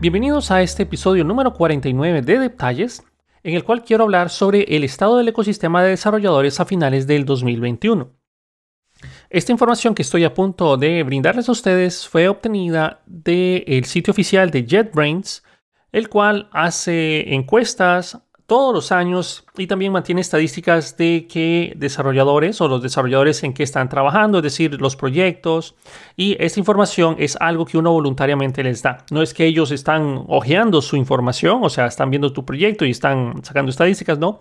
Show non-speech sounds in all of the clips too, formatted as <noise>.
Bienvenidos a este episodio número 49 de Detalles, en el cual quiero hablar sobre el estado del ecosistema de desarrolladores a finales del 2021. Esta información que estoy a punto de brindarles a ustedes fue obtenida del sitio oficial de JetBrains, el cual hace encuestas todos los años y también mantiene estadísticas de qué desarrolladores o los desarrolladores en qué están trabajando, es decir, los proyectos. Y esta información es algo que uno voluntariamente les da. No es que ellos están hojeando su información, o sea, están viendo tu proyecto y están sacando estadísticas, no.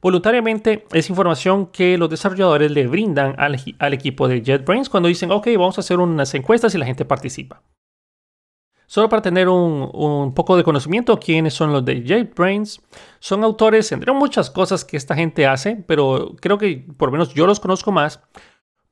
Voluntariamente es información que los desarrolladores le brindan al, al equipo de JetBrains cuando dicen, ok, vamos a hacer unas encuestas y la gente participa. Solo para tener un, poco de conocimiento, quiénes son los de JetBrains. Son autores, entre muchas cosas que esta gente hace, pero creo que por lo menos yo los conozco más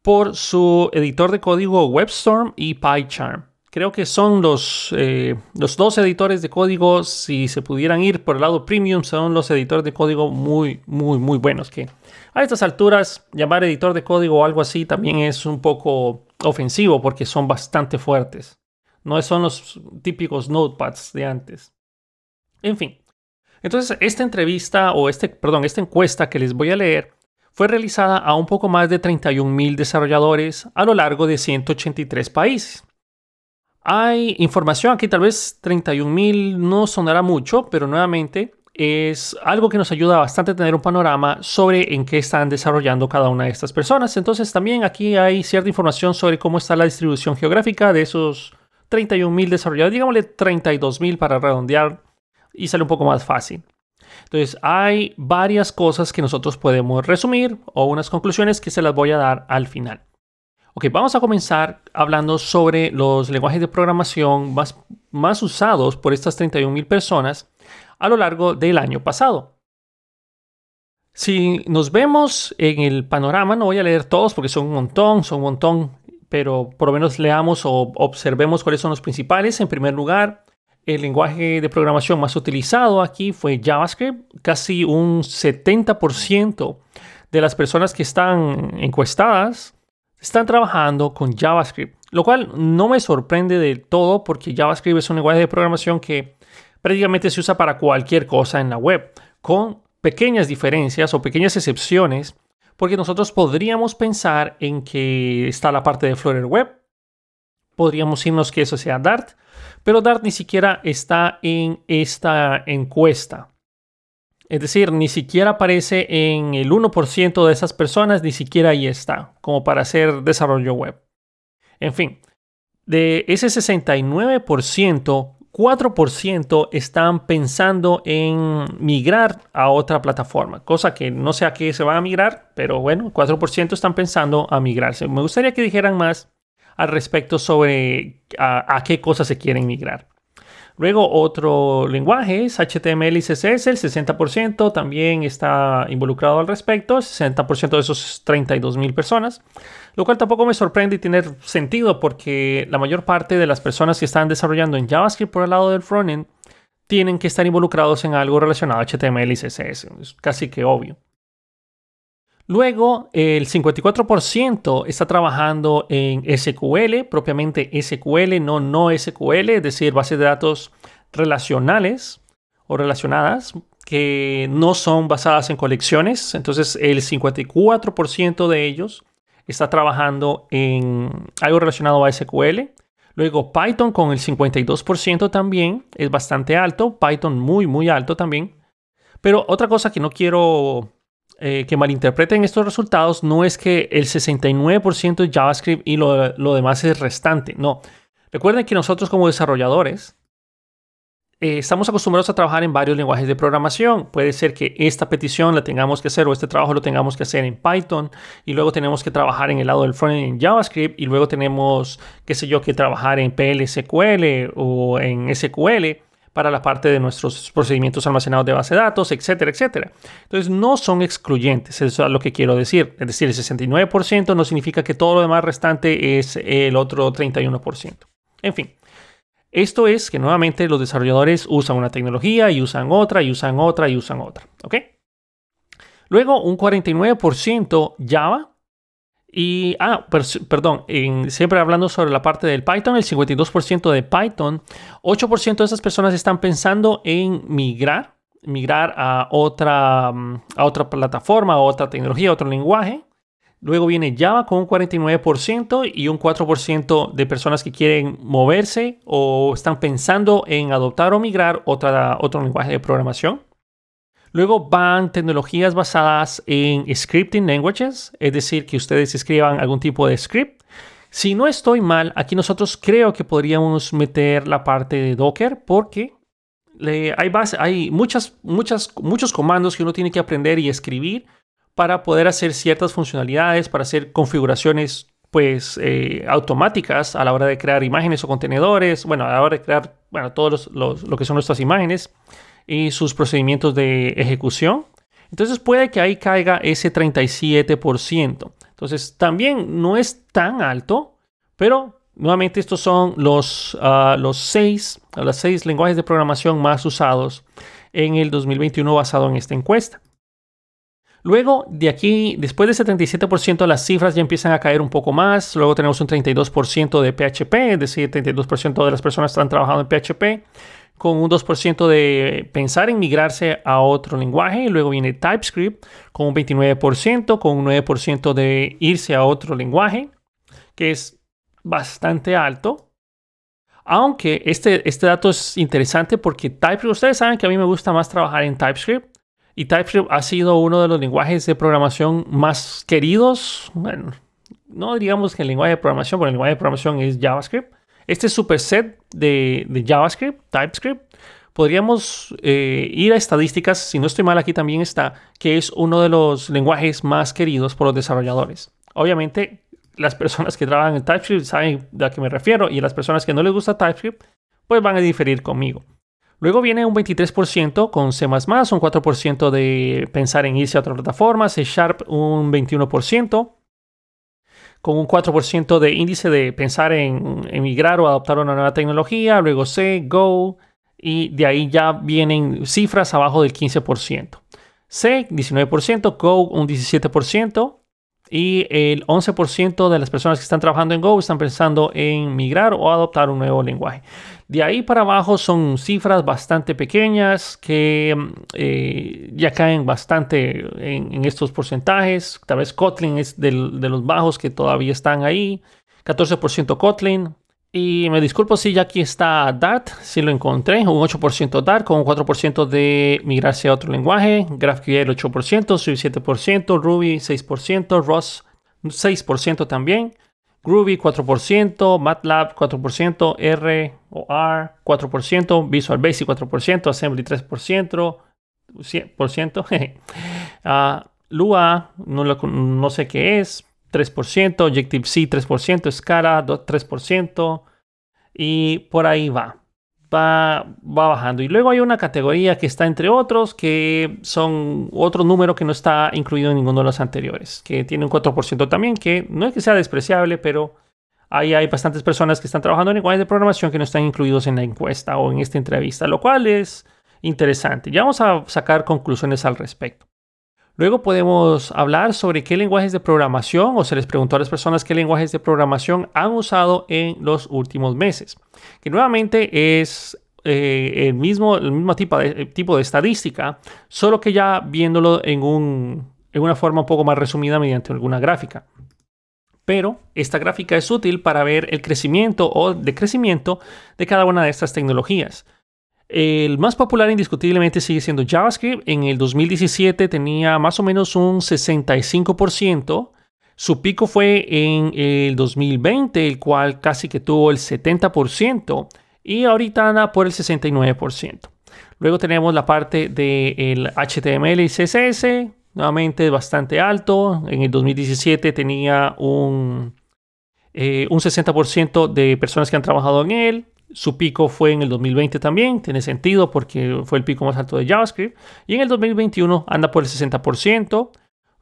por su editor de código WebStorm y PyCharm. Creo que son los, eh, los dos editores de código, si se pudieran ir por el lado premium, son los editores de código muy, muy, muy buenos. Que a estas alturas llamar editor de código o algo así también es un poco ofensivo porque son bastante fuertes. No son los típicos notepads de antes. En fin. Entonces, esta entrevista o este, perdón, esta encuesta que les voy a leer fue realizada a un poco más de 31.000 desarrolladores a lo largo de 183 países. Hay información aquí, tal vez 31.000 no sonará mucho, pero nuevamente es algo que nos ayuda bastante a tener un panorama sobre en qué están desarrollando cada una de estas personas. Entonces también aquí hay cierta información sobre cómo está la distribución geográfica de esos 31 mil desarrolladores, digámosle 32 mil para redondear y sale un poco más fácil. Entonces, hay varias cosas que nosotros podemos resumir o unas conclusiones que se las voy a dar al final. Ok, vamos a comenzar hablando sobre los lenguajes de programación más, más usados por estas 31 mil personas a lo largo del año pasado. Si nos vemos en el panorama, no voy a leer todos porque son un montón, son un montón pero por lo menos leamos o observemos cuáles son los principales. En primer lugar, el lenguaje de programación más utilizado aquí fue JavaScript. Casi un 70% de las personas que están encuestadas están trabajando con JavaScript, lo cual no me sorprende del todo porque JavaScript es un lenguaje de programación que prácticamente se usa para cualquier cosa en la web, con pequeñas diferencias o pequeñas excepciones porque nosotros podríamos pensar en que está la parte de Flutter Web, podríamos irnos que eso sea Dart, pero Dart ni siquiera está en esta encuesta. Es decir, ni siquiera aparece en el 1% de esas personas, ni siquiera ahí está, como para hacer desarrollo web. En fin, de ese 69%, 4% están pensando en migrar a otra plataforma, cosa que no sé a qué se van a migrar, pero bueno, 4% están pensando a migrarse. Me gustaría que dijeran más al respecto sobre a, a qué cosas se quieren migrar. Luego otro lenguaje es HTML y CSS, el 60% también está involucrado al respecto, 60% de esos 32 mil personas, lo cual tampoco me sorprende y tiene sentido porque la mayor parte de las personas que están desarrollando en JavaScript por el lado del frontend tienen que estar involucrados en algo relacionado a HTML y CSS, es casi que obvio. Luego, el 54% está trabajando en SQL, propiamente SQL, no no SQL, es decir, bases de datos relacionales o relacionadas que no son basadas en colecciones. Entonces, el 54% de ellos está trabajando en algo relacionado a SQL. Luego, Python con el 52% también es bastante alto. Python muy, muy alto también. Pero otra cosa que no quiero eh, que malinterpreten estos resultados no es que el 69% es JavaScript y lo, lo, demás es restante. No. Recuerden que nosotros como desarrolladores eh, estamos acostumbrados a trabajar en varios lenguajes de programación. Puede ser que esta petición la tengamos que hacer o este trabajo lo tengamos que hacer en Python y luego tenemos que trabajar en el lado del frontend en JavaScript y luego tenemos, qué sé yo, que trabajar en PLSQL o en SQL para la parte de nuestros procedimientos almacenados de base de datos, etcétera, etcétera. Entonces, no son excluyentes, eso es lo que quiero decir. Es decir, el 69% no significa que todo lo demás restante es el otro 31%. En fin, esto es que nuevamente los desarrolladores usan una tecnología y usan otra y usan otra y usan otra. ¿Ok? Luego, un 49% Java Y, ah, perdón, siempre hablando sobre la parte del Python, el 52% de Python, 8% de esas personas están pensando en migrar, migrar a otra, mm, a otra plataforma, a otra tecnología, otro lenguaje. Luego viene Java con un 49% y un 4% de personas que quieren moverse o están pensando en adoptar o migrar otra, otro lenguaje de programación. Luego van tecnologías basadas en scripting languages, es decir, que ustedes escriban algún tipo de script. Si no estoy mal, aquí nosotros creo que podríamos meter la parte de Docker porque hay, muchas, muchas, muchos comandos que uno tiene que aprender y escribir para poder hacer ciertas funcionalidades, para hacer configuraciones pues eh, automáticas a la hora de crear imágenes o contenedores, bueno, a la hora de crear, bueno, todos los, lo que son nuestras imágenes y sus procedimientos de ejecución. Entonces puede que ahí caiga ese 37%. Entonces también no es tan alto, pero nuevamente estos son los, uh, los, seis, los seis lenguajes de programación más usados en el 2021 basado en esta encuesta. Luego, de aquí, después del 77%, las cifras ya empiezan a caer un poco más. Luego tenemos un 32% de PHP, es decir, 32% de las personas están trabajando en PHP, con un 2% de pensar en migrarse a otro lenguaje. Luego viene TypeScript, con un 29%, con un 9% de irse a otro lenguaje, que es bastante alto. Aunque este, este dato es interesante porque TypeScript, ustedes saben que a mí me gusta más trabajar en TypeScript y TypeScript ha sido uno de los lenguajes de programación más queridos. Bueno, no diríamos que el lenguaje de programación, porque el lenguaje de programación es JavaScript. Este superset de, de JavaScript, TypeScript, podríamos eh, ir a estadísticas, si no estoy mal aquí también está, que es uno de los lenguajes más queridos por los desarrolladores. Obviamente, las personas que trabajan en TypeScript saben a qué me refiero y las personas que no les gusta TypeScript, pues van a diferir conmigo. Luego viene un 23% con C++, un 4% de pensar en irse a otra plataforma, C Sharp un 21%, con un 4% de índice de pensar en emigrar o adoptar una nueva tecnología, luego C, Go, y de ahí ya vienen cifras abajo del 15%. C, 19%, Go, un 17%, y el 11% de las personas que están trabajando en Go están pensando en migrar o adoptar un nuevo lenguaje. De ahí para abajo son cifras bastante pequeñas que eh, ya caen bastante en, estos porcentajes. Tal vez Kotlin es de los bajos que todavía están ahí. 14% Kotlin, y me disculpo si ya aquí está Dart, si lo encontré, un 8% Dart con un 4% de migrarse a otro lenguaje, GraphQL 8%, Swift 7%, Ruby 6%, Rust 6% también, Groovy 4%, MATLAB 4%, R o R 4%, Visual Basic 4%, Assembly 3%, 100%, uh, Lua no, no sé qué es, 3%, Objective-C 3%, Scala 3% y por ahí va. Va, va bajando. Y luego hay una categoría que está entre otros, que son otro número que no está incluido en ninguno de los anteriores, que tiene un 4% también, que no es que sea despreciable, pero ahí hay bastantes personas que están trabajando en lenguajes de programación que no están incluidos en la encuesta o en esta entrevista, lo cual es interesante. Ya vamos a sacar conclusiones al respecto. Luego podemos hablar sobre qué lenguajes de programación o se les preguntó a las personas qué lenguajes de programación han usado en los últimos meses. Que nuevamente es eh, el, mismo, mismo tipo de, estadística, solo que ya viéndolo en una forma un poco más resumida mediante alguna gráfica. Pero esta gráfica es útil para ver el crecimiento o decrecimiento de cada una de estas tecnologías. El más popular indiscutiblemente sigue siendo JavaScript. En el 2017 tenía más o menos un 65%. Su pico fue en el 2020, el cual casi que tuvo el 70%. Y ahorita anda por el 69%. Luego tenemos la parte del HTML y CSS. Nuevamente bastante alto. En el 2017 tenía un, eh, un 60% de personas que han trabajado en él. Su pico fue en el 2020 también, tiene sentido porque fue el pico más alto de JavaScript. Y en el 2021 anda por el 60%.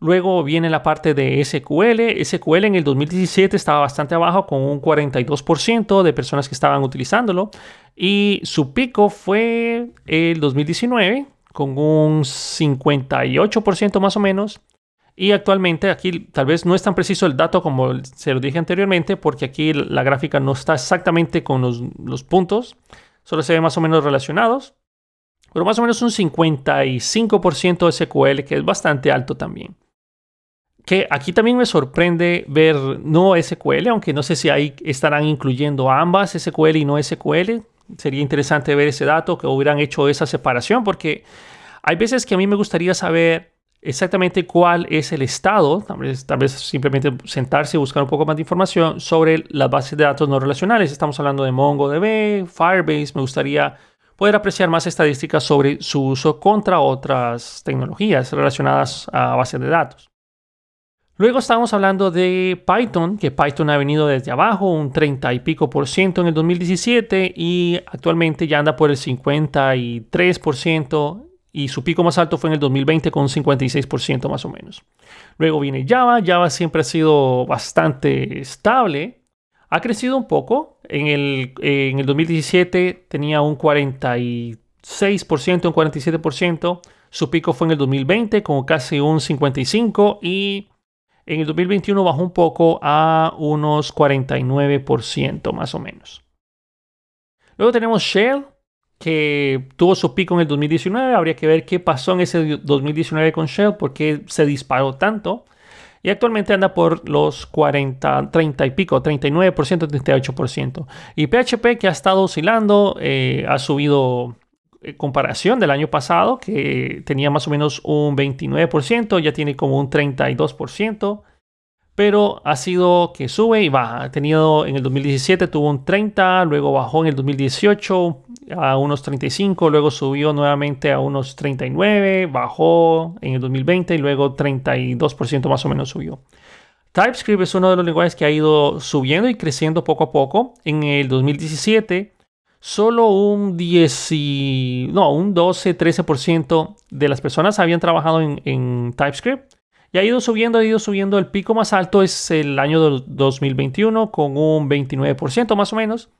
Luego viene la parte de SQL. SQL en el 2017 estaba bastante abajo con un 42% de personas que estaban utilizándolo. Y su pico fue el 2019 con un 58% más o menos. Y actualmente aquí tal vez no es tan preciso el dato como se lo dije anteriormente, porque aquí la gráfica no está exactamente con los, puntos, solo se ve más o menos relacionados, pero más o menos un 55% SQL, que es bastante alto también. Que aquí también me sorprende ver no SQL, aunque no sé si ahí estarán incluyendo ambas SQL y no SQL. Sería interesante ver ese dato, que hubieran hecho esa separación, porque hay veces que a mí me gustaría saber exactamente cuál es el estado, tal vez, simplemente sentarse y buscar un poco más de información sobre las bases de datos no relacionales. Estamos hablando de MongoDB, Firebase, me gustaría poder apreciar más estadísticas sobre su uso contra otras tecnologías relacionadas a bases de datos. Luego estamos hablando de Python, que Python ha venido desde abajo, un 30 y pico por ciento en el 2017 y actualmente ya anda por el 53 por ciento y su pico más alto fue en el 2020 con un 56% más o menos. Luego viene Java, Java siempre ha sido bastante estable, ha crecido un poco, en el, en el 2017 tenía un 46%, un 47%, su pico fue en el 2020 con casi un 55% y en el 2021 bajó un poco a unos 49% más o menos. Luego tenemos Shell, que tuvo su pico en el 2019. Habría que ver qué pasó en ese 2019 con Shell, por qué se disparó tanto. Y actualmente anda por los 40, 30 y pico, 39%, 38%. Y PHP que ha estado oscilando, eh, ha subido en eh, comparación del año pasado, que tenía más o menos un 29%, ya tiene como un 32% pero ha sido que sube y baja. Ha tenido en el 2017 tuvo un 30, luego bajó en el 2018 a unos 35, luego subió nuevamente a unos 39, bajó en el 2020 y luego 32% más o menos subió. TypeScript es uno de los lenguajes que ha ido subiendo y creciendo poco a poco. En el 2017 solo un 10, no, un 12-13% de las personas habían trabajado en, en TypeScript y ha ido subiendo, ha ido subiendo. El pico más alto es el año 2021 con un 29% más o menos.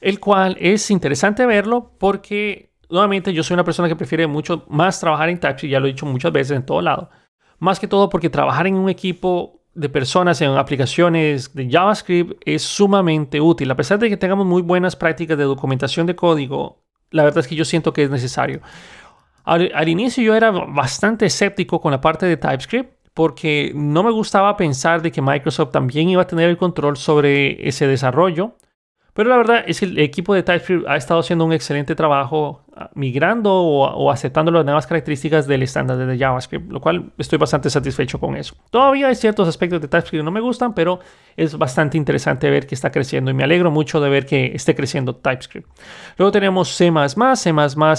El cual es interesante verlo porque nuevamente yo soy una persona que prefiere mucho más trabajar en TypeScript, ya lo he dicho muchas veces en todo lado. Más que todo porque trabajar en un equipo de personas en aplicaciones de JavaScript es sumamente útil. A pesar de que tengamos muy buenas prácticas de documentación de código, la verdad es que yo siento que es necesario. Al, inicio yo era bastante escéptico con la parte de TypeScript porque no me gustaba pensar de que Microsoft también iba a tener el control sobre ese desarrollo. Pero la verdad es que el equipo de TypeScript ha estado haciendo un excelente trabajo ah, migrando o, aceptando las nuevas características del estándar de JavaScript, lo cual estoy bastante satisfecho con eso. Todavía hay ciertos aspectos de TypeScript que no me gustan, pero es bastante interesante ver que está creciendo y me alegro mucho de ver que esté creciendo TypeScript. Luego tenemos C++, C++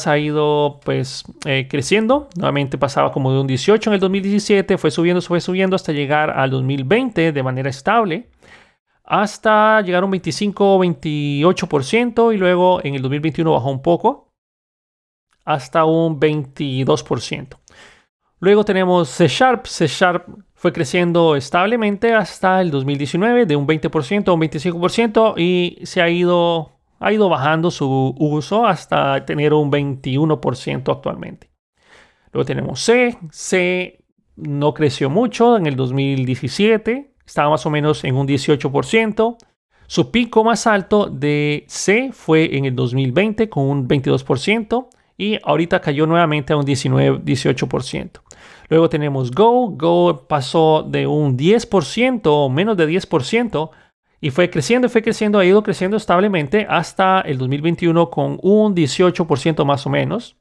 ha ido pues eh, creciendo, nuevamente pasaba como de un 18 en el 2017, fue subiendo, fue subiendo hasta llegar al 2020 de manera estable hasta llegar a un 25 o 28% y luego en el 2021 bajó un poco hasta un 22%. Luego tenemos C Sharp. C Sharp fue creciendo establemente hasta el 2019 de un 20% a un 25% y se ha ido, ha ido bajando su uso hasta tener un 21% actualmente. Luego tenemos C. C no creció mucho en el 2017 estaba más o menos en un 18%. Su pico más alto de C fue en el 2020 con un 22% y ahorita cayó nuevamente a un 19-18%. Luego tenemos Go. Go pasó de un 10% o menos de 10% y fue creciendo, fue creciendo, ha ido creciendo establemente hasta el 2021 con un 18% más o menos.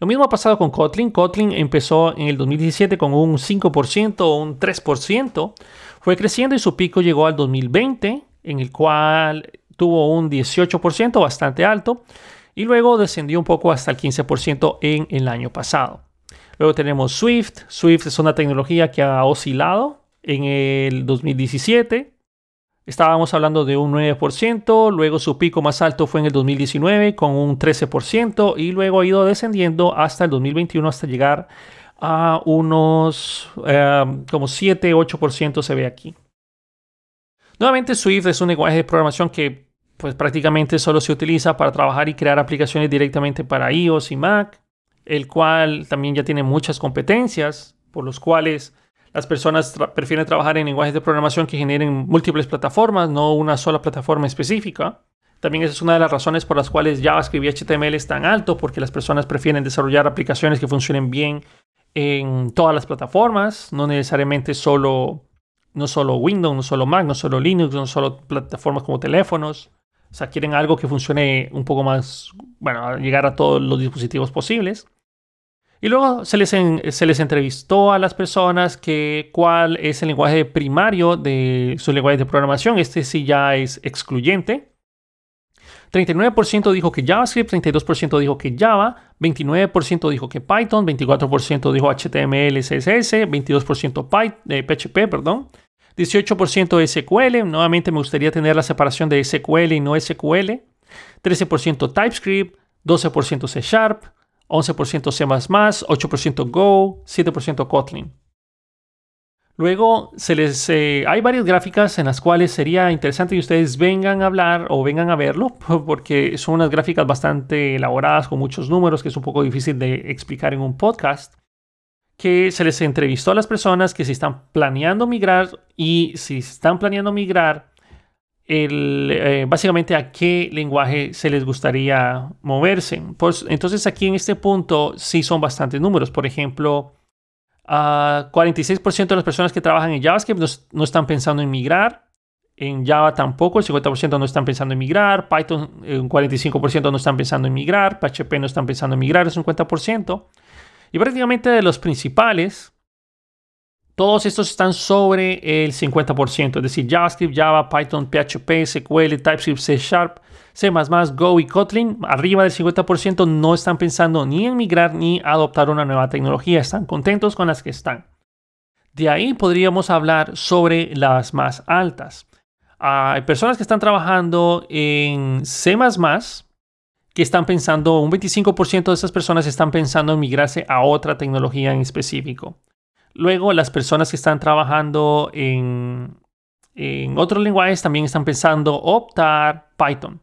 Lo mismo ha pasado con Kotlin. Kotlin empezó en el 2017 con un 5% o un 3%. Fue creciendo y su pico llegó al 2020, en el cual tuvo un 18% bastante alto. Y luego descendió un poco hasta el 15% en el año pasado. Luego tenemos Swift. Swift es una tecnología que ha oscilado en el 2017 Estábamos hablando de un 9%, luego su pico más alto fue en el 2019 con un 13% y luego ha ido descendiendo hasta el 2021 hasta llegar a unos em, como 7-8% se ve aquí. Nuevamente Swift es un lenguaje de programación que pues prácticamente solo se utiliza para trabajar y crear aplicaciones directamente para iOS y Mac, el cual también ya tiene muchas competencias por los cuales las personas prefieren trabajar en lenguajes de programación que generen múltiples plataformas, no una sola plataforma específica. También esa es una de las razones por las cuales JavaScript y HTML es tan alto, porque las personas prefieren desarrollar aplicaciones que funcionen bien en todas las plataformas, no necesariamente solo, no solo Windows, no solo Mac, no solo Linux, no solo plataformas como teléfonos. O sea, quieren algo que funcione un poco más, bueno, llegar a todos los dispositivos posibles. Y luego se les, entrevistó a las personas que cuál es el lenguaje primario de su lenguaje de programación. Este sí ya es excluyente. 39% dijo que JavaScript, 32% dijo que Java, 29% dijo que Python, 24% dijo HTML, CSS, 22% PHP, perdón, 18% SQL. Nuevamente me gustaría tener la separación de SQL y no SQL. 13% TypeScript, 12% C Sharp, 11% C++, 8% Go, 7% Kotlin. Luego se les, eh, hay varias gráficas en las cuales sería interesante que ustedes vengan a hablar o vengan a verlo, <laughs> porque son unas gráficas bastante elaboradas con muchos números que es un poco difícil de explicar en un podcast. Que se les entrevistó a las personas que se están planeando migrar y si están planeando migrar, eh, básicamente a qué lenguaje se les gustaría moverse. Pues, entonces aquí en este punto sí son bastantes números. Por ejemplo, uh, 46% de las personas que trabajan en JavaScript no, están pensando en migrar. En Java tampoco, el 50% no están pensando en migrar. Python, eh, un 45% no están pensando en migrar. PHP no están pensando en migrar, es un 50%. Y prácticamente de los principales, todos estos están sobre el 50%, es decir, JavaScript, Java, Python, PHP, SQL, TypeScript, C Sharp, C++, Go y Kotlin, arriba del 50% no están pensando ni en migrar ni adoptar una nueva tecnología, están contentos con las que están. De ahí podríamos hablar sobre las más altas. Hay personas que están trabajando en C++, que están pensando, un 25% de esas personas están pensando en migrarse a otra tecnología en específico. Luego, las personas que están trabajando en, otros lenguajes también están pensando optar Python.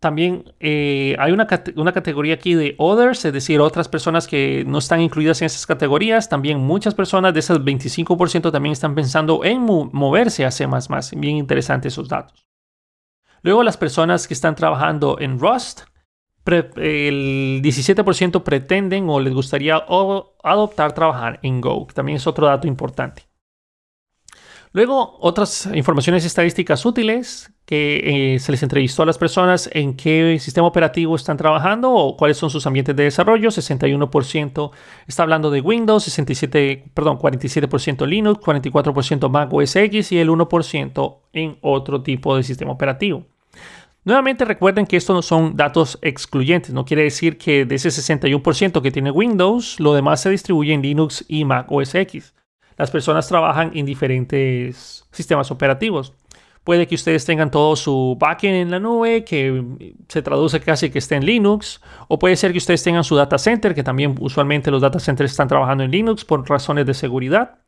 También eh, hay una, categoría aquí de others, es decir, otras personas que no están incluidas en esas categorías. También muchas personas de esas 25% también están pensando en moverse a C++. Bien interesantes esos datos. Luego las personas que están trabajando en Rust el 17% pretenden o les gustaría adoptar trabajar en Go, también es otro dato importante. Luego, otras informaciones estadísticas útiles que eh, se les entrevistó a las personas en qué sistema operativo están trabajando o cuáles son sus ambientes de desarrollo. 61% está hablando de Windows, 67, perdón, 47% Linux, 44% Mac OS X y el 1% en otro tipo de sistema operativo. Nuevamente recuerden que estos no son datos excluyentes, no quiere decir que de ese 61% que tiene Windows, lo demás se distribuye en Linux y Mac OS X. Las personas trabajan en diferentes sistemas operativos. Puede que ustedes tengan todo su backend en la nube, que se traduce casi que esté en Linux, o puede ser que ustedes tengan su data center, que también usualmente los data centers están trabajando en Linux por razones de seguridad.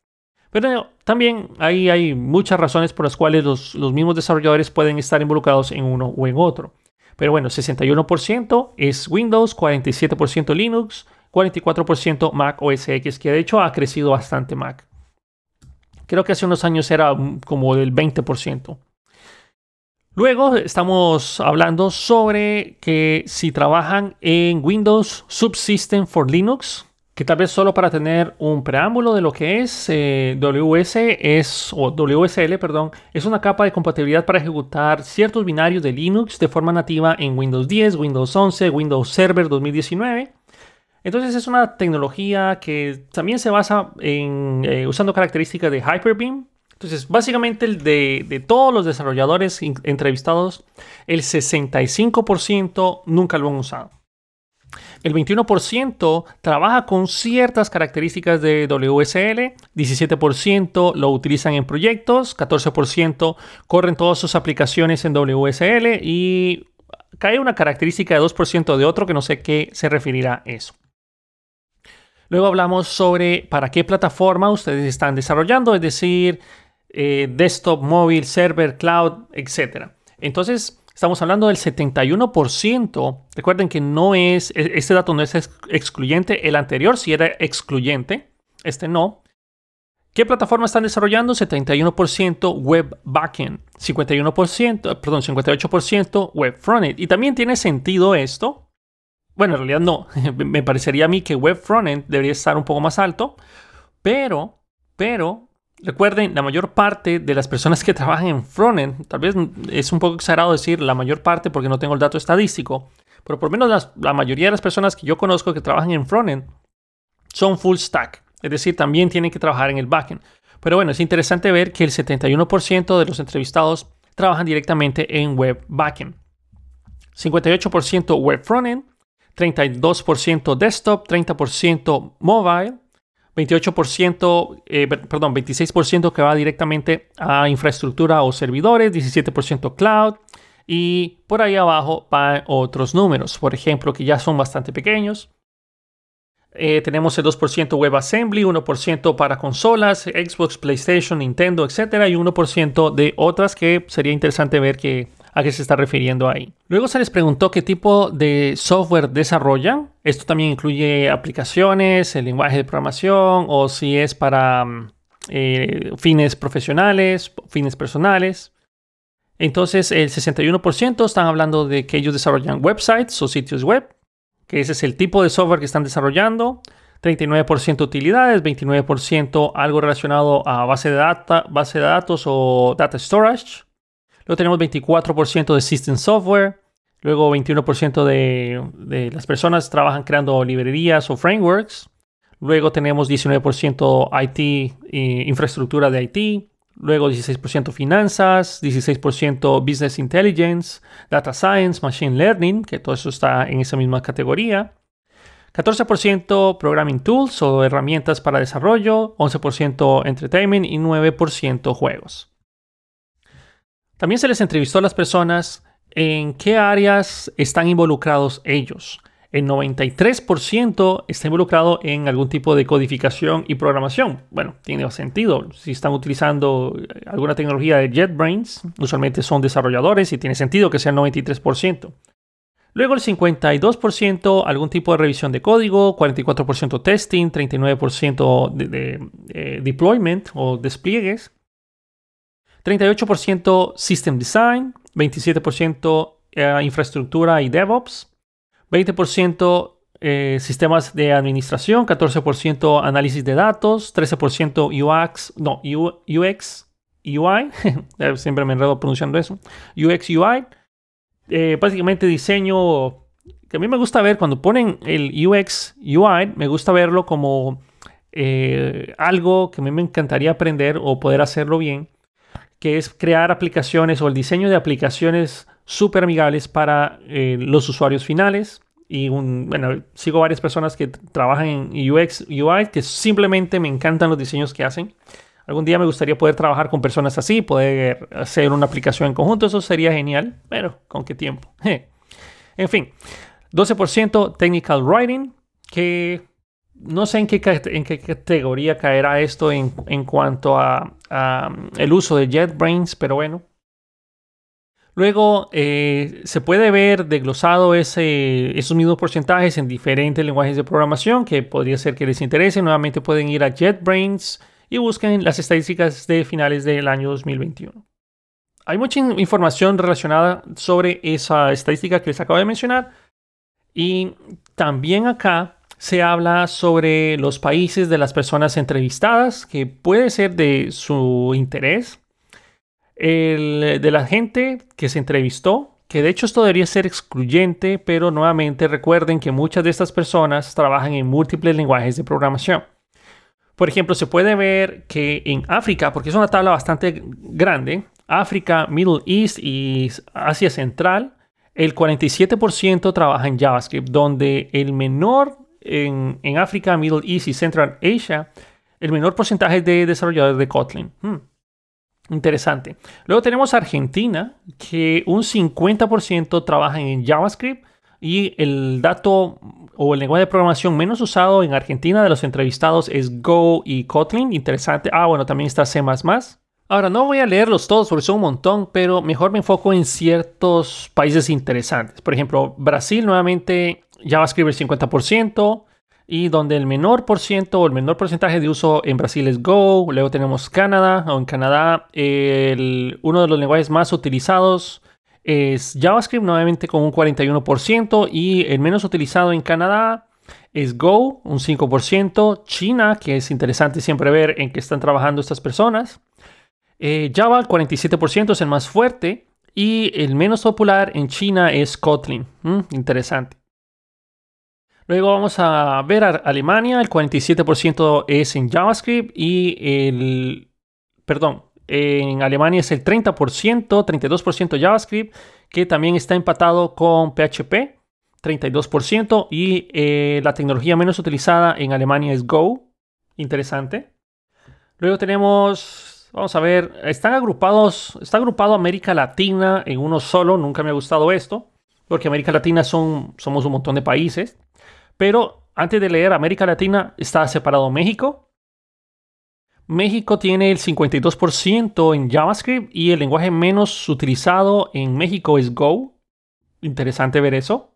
Pero también hay muchas razones por las cuales los, mismos desarrolladores pueden estar involucrados en uno o en otro. Pero bueno, 61% es Windows, 47% Linux, 44% Mac OS X, que de hecho ha crecido bastante Mac. Creo que hace unos años era como del 20%. Luego estamos hablando sobre que si trabajan en Windows Subsystem for Linux, que tal vez solo para tener un preámbulo de lo que es eh, WS es, o WSL, es una capa de compatibilidad para ejecutar ciertos binarios de Linux de forma nativa en Windows 10, Windows 11, Windows Server 2019. Entonces es una tecnología que también se basa en eh, usando características de Hyper-V. Entonces, básicamente de, de todos los desarrolladores entrevistados, el 65% nunca lo han usado. El 21% trabaja con ciertas características de WSL, 17% lo utilizan en proyectos, 14% corren todas sus aplicaciones en WSL y cae una característica de 2% de otro que no sé qué se referirá a eso. Luego hablamos sobre para qué plataforma ustedes están desarrollando, es decir, eh, desktop, móvil, server, cloud, etc. Entonces, Estamos hablando del 71%. Recuerden que no es, e-, este dato no es excluyente. El anterior sí era excluyente. este no. ¿Qué plataforma están desarrollando? 71% web backend, 51%, perdón, 58% web frontend. Y también tiene sentido esto. Bueno, en realidad no. <laughs> Me parecería a mí que web frontend debería estar un poco más alto. Pero, pero, recuerden, la mayor parte de las personas que trabajan en frontend, tal vez es un poco exagerado decir la mayor parte porque no tengo el dato estadístico, pero por lo menos la mayoría de las personas que yo conozco que trabajan en frontend son full stack. Es decir, también tienen que trabajar en el backend. Pero bueno, es interesante ver que el 71% de los entrevistados trabajan directamente en web backend. 58% web frontend, 32% desktop, 30% mobile, 28%, eh, perdón, 26% que va directamente a infraestructura o servidores, 17% cloud y por ahí abajo van otros números, por ejemplo, que ya son bastante pequeños, eh, tenemos el 2% WebAssembly, 1% para consolas, Xbox, PlayStation, Nintendo, etc. Y 1% de otras que sería interesante ver que, a qué se está refiriendo ahí. Luego se les preguntó qué tipo de software desarrollan. Esto también incluye aplicaciones, el lenguaje de programación o si es para mm, eh, fines profesionales, fines personales. Entonces el 61% están hablando de que ellos desarrollan websites o sitios web que ese es el tipo de software que están desarrollando. 39% utilidades, 29% algo relacionado a base de, base de datos o data storage. Luego tenemos 24% de system software. Luego 21% de, las personas trabajan creando librerías o frameworks. Luego tenemos 19% IT, infraestructura de IT. Luego 16% finanzas, 16% business intelligence, data science, machine learning, que todo eso está en esa misma categoría. 14% programming tools o herramientas para desarrollo, 11% entertainment y 9% juegos. También se les entrevistó a las personas en qué áreas están involucrados ellos el 93% está involucrado en algún tipo de codificación y programación. Bueno, tiene sentido. Si están utilizando alguna tecnología de JetBrains, usualmente son desarrolladores y tiene sentido que sea el 93%. Luego el 52% algún tipo de revisión de código, 44% testing, 39% de, eh, deployment o despliegues, 38% system design, 27% eh, infraestructura y DevOps, 20% eh, sistemas de administración, 14% análisis de datos, 13% UX, no, UX, UI, <laughs> siempre me enredo pronunciando eso, UX, UI, eh, básicamente diseño, que a mí me gusta ver cuando ponen el UX, UI, me gusta verlo como eh, algo que a mí me encantaría aprender o poder hacerlo bien, que es crear aplicaciones o el diseño de aplicaciones súper amigables para los usuarios finales, y bueno, sigo varias personas que trabajan en UX, UI, que simplemente me encantan los diseños que hacen. Algún día me gustaría poder trabajar con personas así, poder hacer una aplicación en conjunto, eso sería genial, pero ¿con qué tiempo? <laughs> en fin, 12% Technical Writing, que no sé en qué, categoría caerá esto en, en cuanto a, a, el uso de JetBrains, pero bueno, Luego eh, se puede ver desglosado ese, esos mismos porcentajes en diferentes lenguajes de programación que podría ser que les interese. Nuevamente pueden ir a JetBrains y busquen las estadísticas de finales del año 2021. Hay mucha información relacionada sobre esa estadística que les acabo de mencionar. Y también acá se habla sobre los países de las personas entrevistadas, que puede ser de su interés el, de la gente que se entrevistó, que de hecho esto debería ser excluyente, pero nuevamente recuerden que muchas de estas personas trabajan en múltiples lenguajes de programación. Por ejemplo, se puede ver que en África, porque es una tabla bastante grande, África, Middle East y Asia Central, el 47% trabaja en JavaScript, donde el menor en, en, África, Middle East y Central Asia, el menor porcentaje de desarrolladores de Kotlin. Hmm. Interesante. Luego tenemos Argentina, que un 50% trabajan en JavaScript y el dato o el lenguaje de programación menos usado en Argentina de los entrevistados es Go y Kotlin. Interesante. Ah, bueno, también está C. Ahora, no voy a leerlos todos porque son un montón, pero mejor me enfoco en ciertos países interesantes. Por ejemplo, Brasil, nuevamente, JavaScript el 50%, y donde el menor por ciento o el menor porcentaje de uso en Brasil es Go. Luego tenemos Canadá, o en Canadá uno de los lenguajes más utilizados es JavaScript, nuevamente con un 41%, y el menos utilizado en Canadá es Go, un 5%, China, que es interesante siempre ver en qué están trabajando estas personas. Eh, Java, 47% es el más fuerte, y el menos popular en China es Kotlin. Mm, interesante. Luego vamos a ver a Alemania, el 47% es en JavaScript y el, perdón, en Alemania es el 30%, 32% JavaScript, que también está empatado con PHP, 32%, y eh, la tecnología menos utilizada en Alemania es Go, interesante. Luego tenemos, vamos a ver, están agrupados, está agrupado América Latina en uno solo, nunca me ha gustado esto, porque América Latina son, somos un montón de países. Pero antes de leer América Latina, está separado México. México tiene el 52% en JavaScript y el lenguaje menos utilizado en México es Go. Interesante ver eso.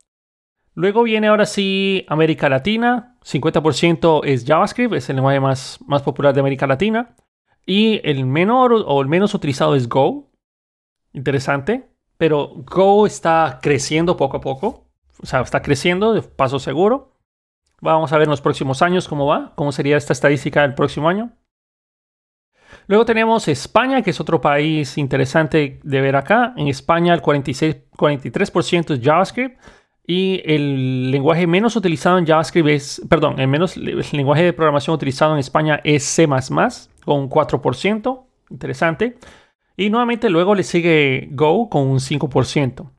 Luego viene ahora sí América Latina. 50% es JavaScript, es el lenguaje más, más popular de América Latina. Y el menor o el menos utilizado es Go. Interesante. Pero Go está creciendo poco a poco o sea, está creciendo de paso seguro. Vamos a ver en los próximos años cómo va, cómo sería esta estadística el próximo año. Luego tenemos España, que es otro país interesante de ver acá. En España el 46, 43% es JavaScript y el lenguaje menos utilizado en JavaScript es, perdón, el, menos, el lenguaje de programación utilizado en España es C++, con 4%, interesante. Y nuevamente luego le sigue Go con un 5%.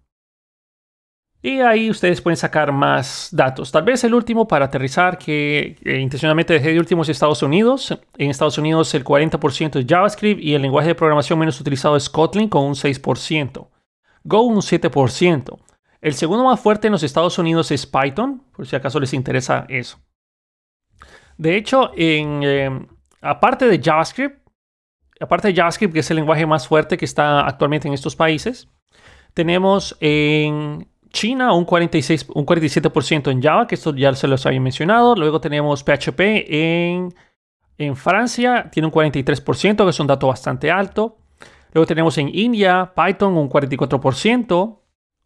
Y ahí ustedes pueden sacar más datos. Tal vez el último para aterrizar, que intencionalmente dejé de últimos Estados Unidos. En Estados Unidos el 40% es JavaScript y el lenguaje de programación menos utilizado es Kotlin con un 6%. Go un 7%. El segundo más fuerte en los Estados Unidos es Python, por si acaso les interesa eso. De hecho, em, aparte de JavaScript, aparte de JavaScript, que es el lenguaje más fuerte que está actualmente en estos países, tenemos en China un, 46, un 47% en Java, que esto ya se los había mencionado. Luego tenemos PHP en, en Francia, tiene un 43%, que es un dato bastante alto. Luego tenemos en India Python un 44%,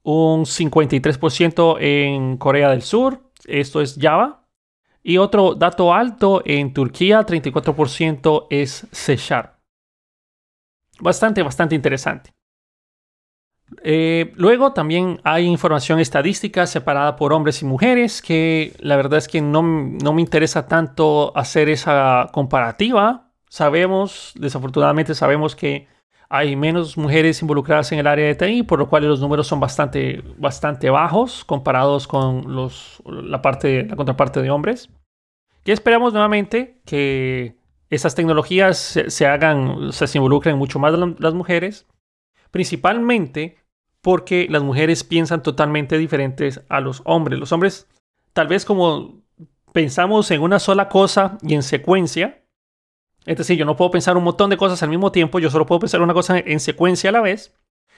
un 53% en Corea del Sur, esto es Java. Y otro dato alto en Turquía, 34% es C Sharp. Bastante, bastante interesante. Eh, luego también hay información estadística separada por hombres y mujeres, que la verdad es que no, me interesa tanto hacer esa comparativa. Sabemos, desafortunadamente sabemos que hay menos mujeres involucradas en el área de TI, por lo cual los números son bastante, bastante bajos comparados con los, la, parte, la contraparte de hombres. Y esperamos nuevamente que esas tecnologías se, hagan, se involucren mucho más las mujeres, principalmente porque las mujeres piensan totalmente diferentes a los hombres. Los hombres, tal vez como pensamos en una sola cosa y en secuencia, es decir, yo no puedo pensar un montón de cosas al mismo tiempo, yo solo puedo pensar una cosa en secuencia a la vez,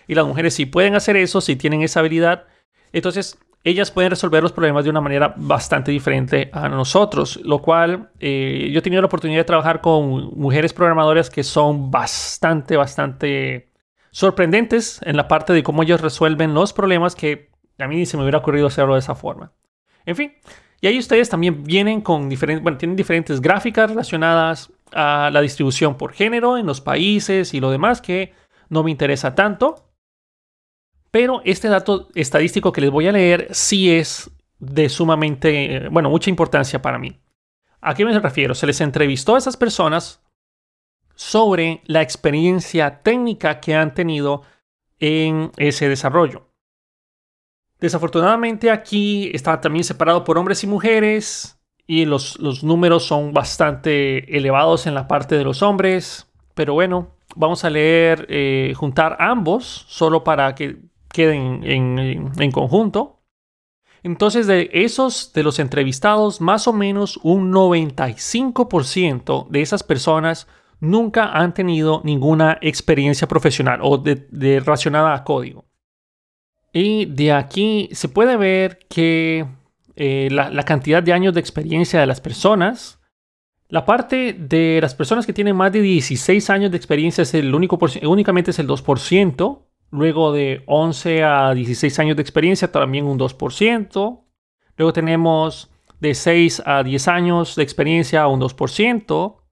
y las mujeres sí pueden hacer eso, si tienen esa habilidad, entonces ellas pueden resolver los problemas de una manera bastante diferente a nosotros, lo cual eh, yo he tenido la oportunidad de trabajar con mujeres programadoras que son bastante, bastante sorprendentes en la parte de cómo ellos resuelven los problemas que a mí se me hubiera ocurrido hacerlo de esa forma. En fin, y ahí ustedes también vienen con diferentes, bueno, tienen diferentes gráficas relacionadas a la distribución por género en los países y lo demás que no me interesa tanto. Pero este dato estadístico que les voy a leer sí es de sumamente, eh, bueno, mucha importancia para mí. ¿A qué me refiero? Se les entrevistó a esas personas sobre la experiencia técnica que han tenido en ese desarrollo. Desafortunadamente aquí está también separado por hombres y mujeres y los, números son bastante elevados en la parte de los hombres, pero bueno, vamos a leer, eh, juntar ambos solo para que queden en, en conjunto. Entonces, de esos, de los entrevistados, más o menos un 95% de esas personas nunca han tenido ninguna experiencia profesional o de, relacionada a código. Y de aquí se puede ver que eh, la, cantidad de años de experiencia de las personas. La parte de las personas que tienen más de 16 años de experiencia es el único únicamente es el 2%. Luego de 11 a 16 años de experiencia también un 2%. Luego tenemos de 6 a 10 años de experiencia un 2%.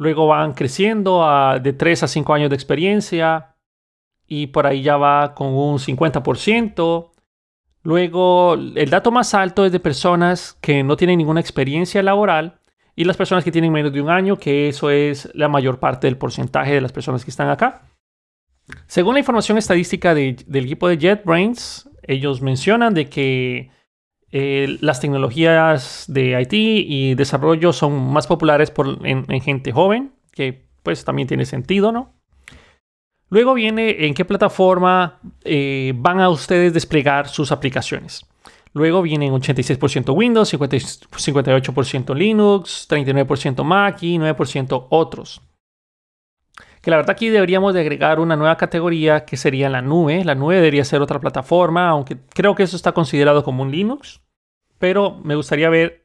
Luego van creciendo de 3 a 5 años de experiencia y por ahí ya va con un 50%. Luego, el dato más alto es de personas que no tienen ninguna experiencia laboral y las personas que tienen menos de un año, que eso es la mayor parte del porcentaje de las personas que están acá. Según la información estadística del equipo de JetBrains, ellos mencionan de que las tecnologías de IT y desarrollo son más populares en, en gente joven, que pues también tiene sentido, ¿no? Luego viene en qué plataforma eh, van a ustedes desplegar sus aplicaciones. Luego vienen 86% Windows, 58% Linux, 39% Mac y 9% otros. Que la verdad aquí deberíamos de agregar una nueva categoría que sería la nube. La nube debería ser otra plataforma, aunque creo que eso está considerado como un Linux. Pero me gustaría ver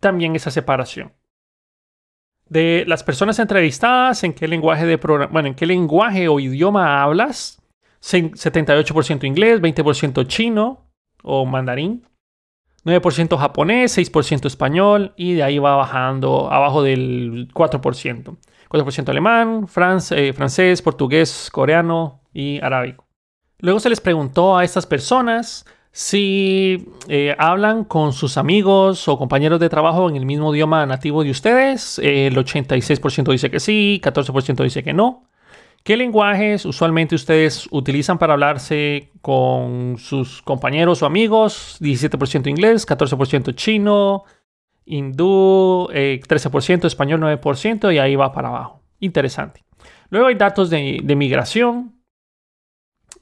también esa separación de las personas entrevistadas, en qué lenguaje de bueno, en qué lenguaje o idioma hablas. 78% inglés, 20% chino o mandarín, 9% japonés, 6% español y de ahí va bajando abajo del 4%. 4% alemán, eh, francés, portugués, coreano y arábico. Luego se les preguntó a estas personas si eh, hablan con sus amigos o compañeros de trabajo en el mismo idioma nativo de ustedes, el 86% dice que sí, 14% dice que no. ¿Qué lenguajes usualmente ustedes utilizan para hablarse con sus compañeros o amigos? 17% inglés, 14% chino, hindú, 13%, eh, español 9% y ahí va para abajo. Interesante. Luego hay datos de, migración,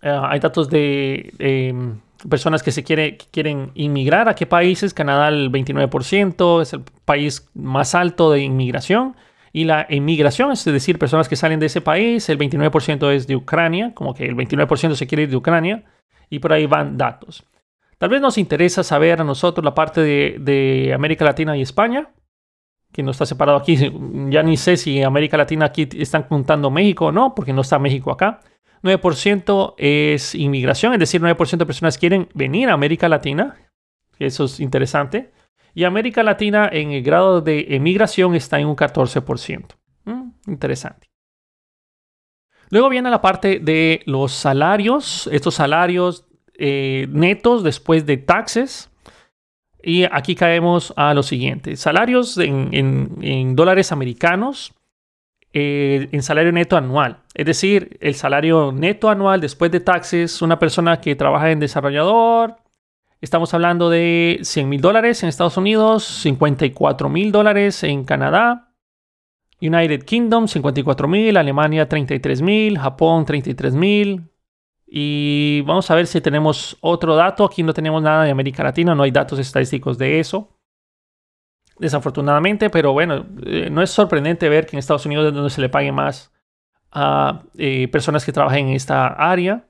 eh, hay datos de em, personas que se quieren inmigrar. ¿A qué países? Canadá el 29%, es el país más alto de inmigración. Y la inmigración, es decir, personas que salen de ese país, el 29% es de Ucrania, como que el 29% se quiere ir de Ucrania, y por ahí van datos. Tal vez nos interesa saber a nosotros la parte de, América Latina y España, que no está separado aquí. Ya ni sé si América Latina aquí están contando México o no, porque no está México acá. 9% es inmigración, es decir, 9% de personas quieren venir a América Latina. Eso es interesante. Y América Latina en el grado de emigración está en un 14%. Mm, interesante. Luego viene la parte de los salarios, estos salarios eh, netos después de taxes. Y aquí caemos a lo siguiente. Salarios en dólares americanos eh, en salario neto anual. Es decir, el salario neto anual después de taxes, una persona que trabaja en desarrollador, estamos hablando de 100 mil dólares en Estados Unidos, 54 mil dólares en Canadá, United Kingdom 54 mil, Alemania 33 mil, Japón 33 mil. Y vamos a ver si tenemos otro dato. Aquí no tenemos nada de América Latina, no hay datos estadísticos de eso desafortunadamente, pero bueno, eh, no es sorprendente ver que en Estados Unidos es donde se le pague más a eh, personas que trabajan en esta área.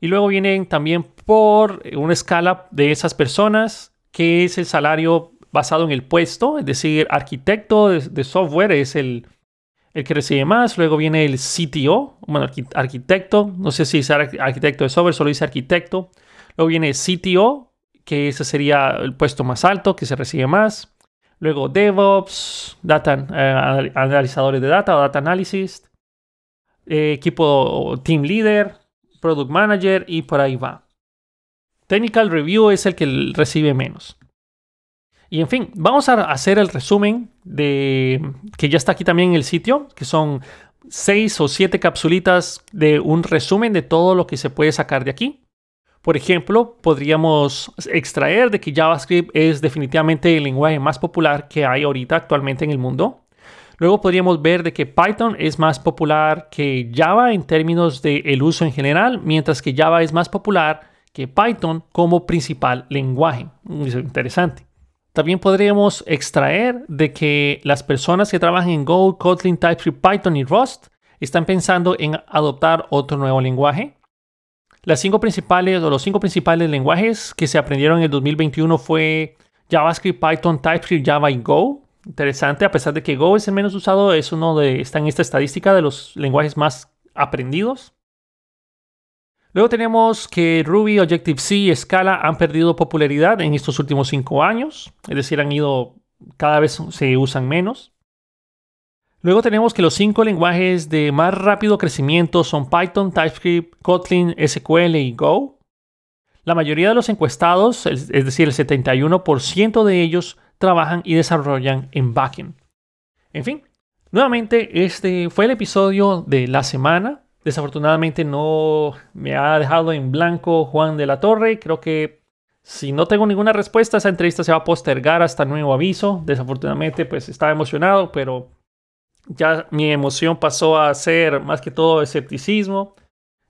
Y luego vienen también por una escala de esas personas, que es el salario basado en el puesto, es decir, arquitecto de, software es el, el, que recibe más. Luego viene el CTO, bueno, arquitecto, no sé si es arquitecto de software, solo dice arquitecto. Luego viene CTO, que ese sería el puesto más alto, que se recibe más. Luego DevOps, data, eh, analizadores de data o data analysis, eh, equipo team leader, product manager y por ahí va. Technical review es el que recibe menos. Y en fin, vamos a hacer el resumen de que ya está aquí también en el sitio, que son seis o siete capsulitas de un resumen de todo lo que se puede sacar de aquí. Por ejemplo, podríamos extraer de que JavaScript es definitivamente el lenguaje más popular que hay ahorita actualmente en el mundo. Luego podríamos ver de que Python es más popular que Java en términos del el uso en general, mientras que Java es más popular que Python como principal lenguaje. Es interesante. También podríamos extraer de que las personas que trabajan en Go, Kotlin, TypeScript, Python y Rust están pensando en adoptar otro nuevo lenguaje. Las cinco principales o los cinco principales lenguajes que se aprendieron en el 2021 fue JavaScript, Python, TypeScript, Java y Go. Interesante, a pesar de que Go es el menos usado, es uno de, está en esta estadística de los lenguajes más aprendidos. Luego tenemos que Ruby, Objective-C y Scala han perdido popularidad en estos últimos cinco años, es decir, han ido, cada vez se usan menos. Luego tenemos que los cinco lenguajes de más rápido crecimiento son Python, TypeScript, Kotlin, SQL y Go. La mayoría de los encuestados, es decir, el 71% de ellos, trabajan y desarrollan en backend. En fin, nuevamente este fue el episodio de la semana. Desafortunadamente no me ha dejado en blanco Juan de la Torre. Creo que si no tengo ninguna respuesta, esa entrevista se va a postergar hasta nuevo aviso. Desafortunadamente, pues estaba emocionado, pero ya mi emoción pasó a ser más que todo escepticismo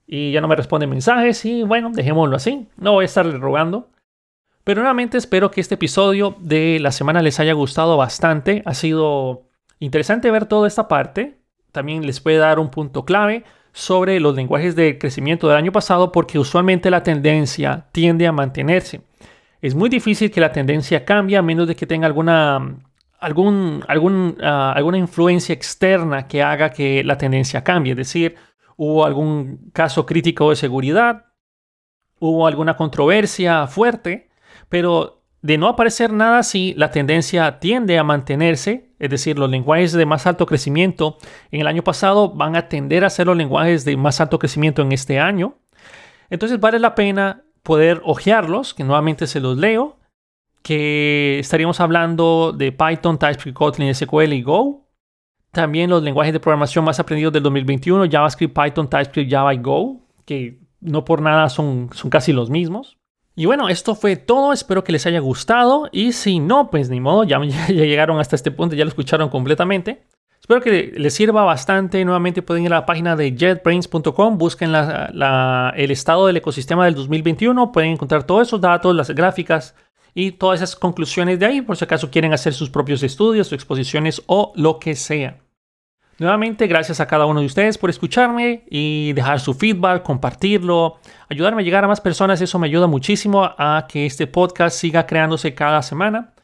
y ya no me responde mensajes y bueno, dejémoslo así. No voy a estarle rogando. Pero nuevamente espero que este episodio de la semana les haya gustado bastante. Ha sido interesante ver toda esta parte. También les puede dar un punto clave sobre los lenguajes de crecimiento del año pasado porque usualmente la tendencia tiende a mantenerse. Es muy difícil que la tendencia cambie a menos de que tenga alguna algún, algún, ah, alguna influencia externa que haga que la tendencia cambie. Es decir, hubo algún caso crítico de seguridad, hubo alguna controversia fuerte, pero de no aparecer nada así, la tendencia tiende a mantenerse, es decir, los lenguajes de más alto crecimiento en el año pasado van a tender a ser los lenguajes de más alto crecimiento en este año. Entonces vale la pena poder hojearlos, que nuevamente se los leo, que estaríamos hablando de Python, TypeScript, Kotlin, SQL y Go. También los lenguajes de programación más aprendidos del 2021, JavaScript, Python, TypeScript, Java y Go, que no por nada son, son casi los mismos. Y bueno, esto fue todo, espero que les haya gustado y si no, pues ni modo, <laughs> ya, ya llegaron hasta este punto, ya lo escucharon completamente. Espero que les sirva bastante. Nuevamente pueden ir a la página de jetbrains.com, busquen el estado del ecosistema del 2021, pueden encontrar todos esos datos, las gráficas, y todas esas conclusiones de ahí, por si acaso quieren hacer sus propios estudios o exposiciones o lo que sea. Nuevamente, gracias a cada uno de ustedes por escucharme y dejar su feedback, compartirlo, ayudarme a llegar a más personas. Eso me ayuda muchísimo a que este podcast siga creándose cada semana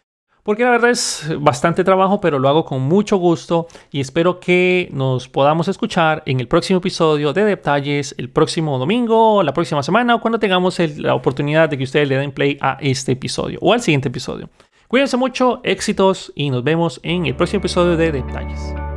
porque la verdad es bastante trabajo, pero lo hago con mucho gusto y espero que nos podamos escuchar en el próximo episodio de Detalles el próximo domingo, la próxima semana o cuando tengamos la oportunidad de que ustedes le den play a este episodio o al siguiente episodio. Cuídense mucho, éxitos y nos vemos en el próximo episodio de Detalles.